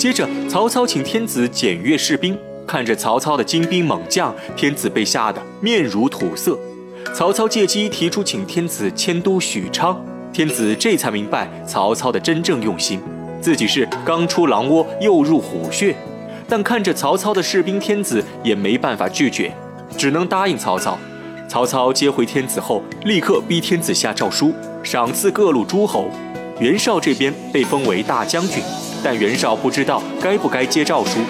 接着，曹操请天子检阅士兵，看着曹操的精兵猛将，天子被吓得面如土色。曹操借机提出请天子迁都许昌，天子这才明白曹操的真正用心，自己是刚出狼窝又入虎穴。但看着曹操的士兵，天子也没办法拒绝，只能答应曹操。曹操接回天子后，立刻逼天子下诏书，赏赐各路诸侯。袁绍这边被封为大将军。但袁绍不知道该不该接诏书，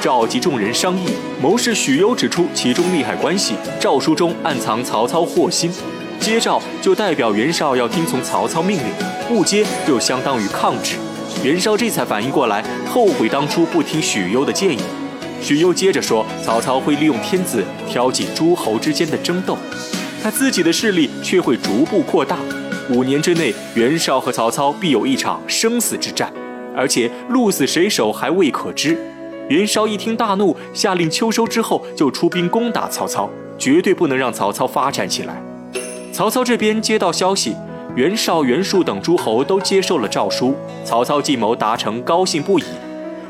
召集众人商议。谋士许攸指出其中利害关系，诏书中暗藏曹操祸心。接诏就代表袁绍要听从曹操命令，不接就相当于抗旨。袁绍这才反应过来，后悔当初不听许攸的建议。许攸接着说，曹操会利用天子挑起诸侯之间的争斗，他自己的势力却会逐步扩大。五年之内，袁绍和曹操必有一场生死之战。而且鹿死谁手还未可知。袁绍一听大怒，下令秋收之后就出兵攻打曹操，绝对不能让曹操发展起来。曹操这边接到消息，袁绍、袁术等诸侯都接受了诏书，曹操计谋达成，高兴不已，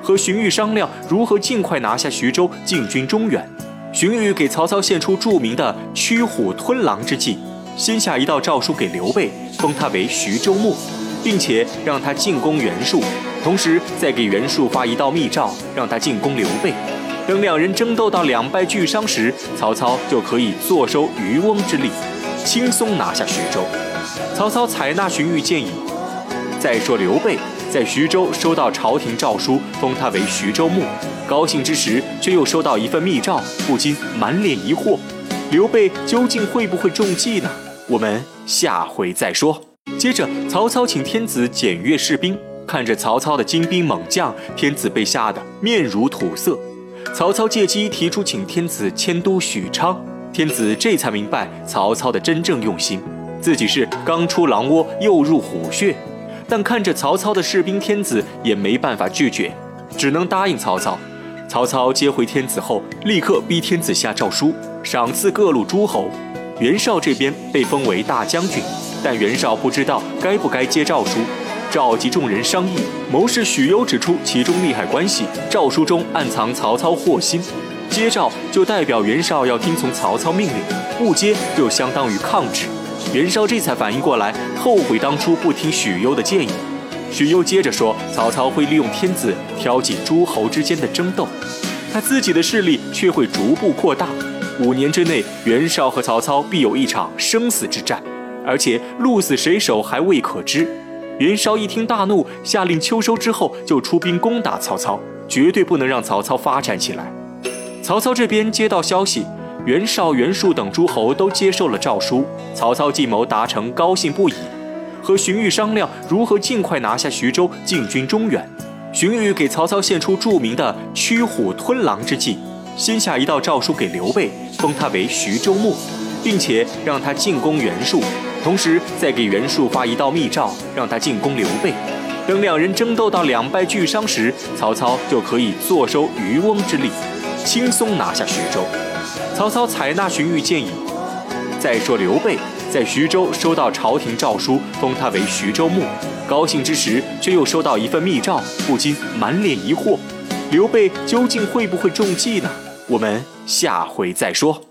和荀彧商量如何尽快拿下徐州，进军中原。荀彧给曹操献出著名的驱虎吞狼之计，先下一道诏书给刘备，封他为徐州牧，并且让他进攻袁术。同时，再给袁术发一道密诏，让他进攻刘备。等两人争斗到两败俱伤时，曹操就可以坐收渔翁之利，轻松拿下徐州。曹操采纳荀彧建议。再说刘备在徐州收到朝廷诏书，封他为徐州牧，高兴之时，却又收到一份密诏，不禁满脸疑惑：刘备究竟会不会中计呢？我们下回再说。接着，曹操请天子检阅士兵。看着曹操的精兵猛将，天子被吓得面如土色。曹操借机提出请天子迁都许昌，天子这才明白曹操的真正用心，自己是刚出狼窝又入虎穴。但看着曹操的士兵，天子也没办法拒绝，只能答应曹操。曹操接回天子后，立刻逼天子下诏书，赏赐各路诸侯。袁绍这边被封为大将军，但袁绍不知道该不该接诏书。召集众人商议，谋士许攸指出其中利害关系，诏书中暗藏曹操祸心。接诏就代表袁绍要听从曹操命令，不接就相当于抗旨。袁绍这才反应过来，后悔当初不听许攸的建议。许攸接着说，曹操会利用天子挑起诸侯之间的争斗，他自己的势力却会逐步扩大。五年之内，袁绍和曹操必有一场生死之战，而且鹿死谁手还未可知。袁绍一听大怒，下令秋收之后就出兵攻打曹操，绝对不能让曹操发展起来。曹操这边接到消息，袁绍、袁术等诸侯都接受了诏书，曹操计谋达成，高兴不已，和荀彧商量如何尽快拿下徐州，进军中原。荀彧给曹操献出著名的驱虎吞狼之计，先下一道诏书给刘备，封他为徐州牧，并且让他进攻袁术。同时，再给袁术发一道密诏，让他进攻刘备。等两人争斗到两败俱伤时，曹操就可以坐收渔翁之利，轻松拿下徐州。曹操采纳荀彧建议。再说刘备在徐州收到朝廷诏书，封他为徐州牧，高兴之时，却又收到一份密诏，不禁满脸疑惑：刘备究竟会不会中计呢？我们下回再说。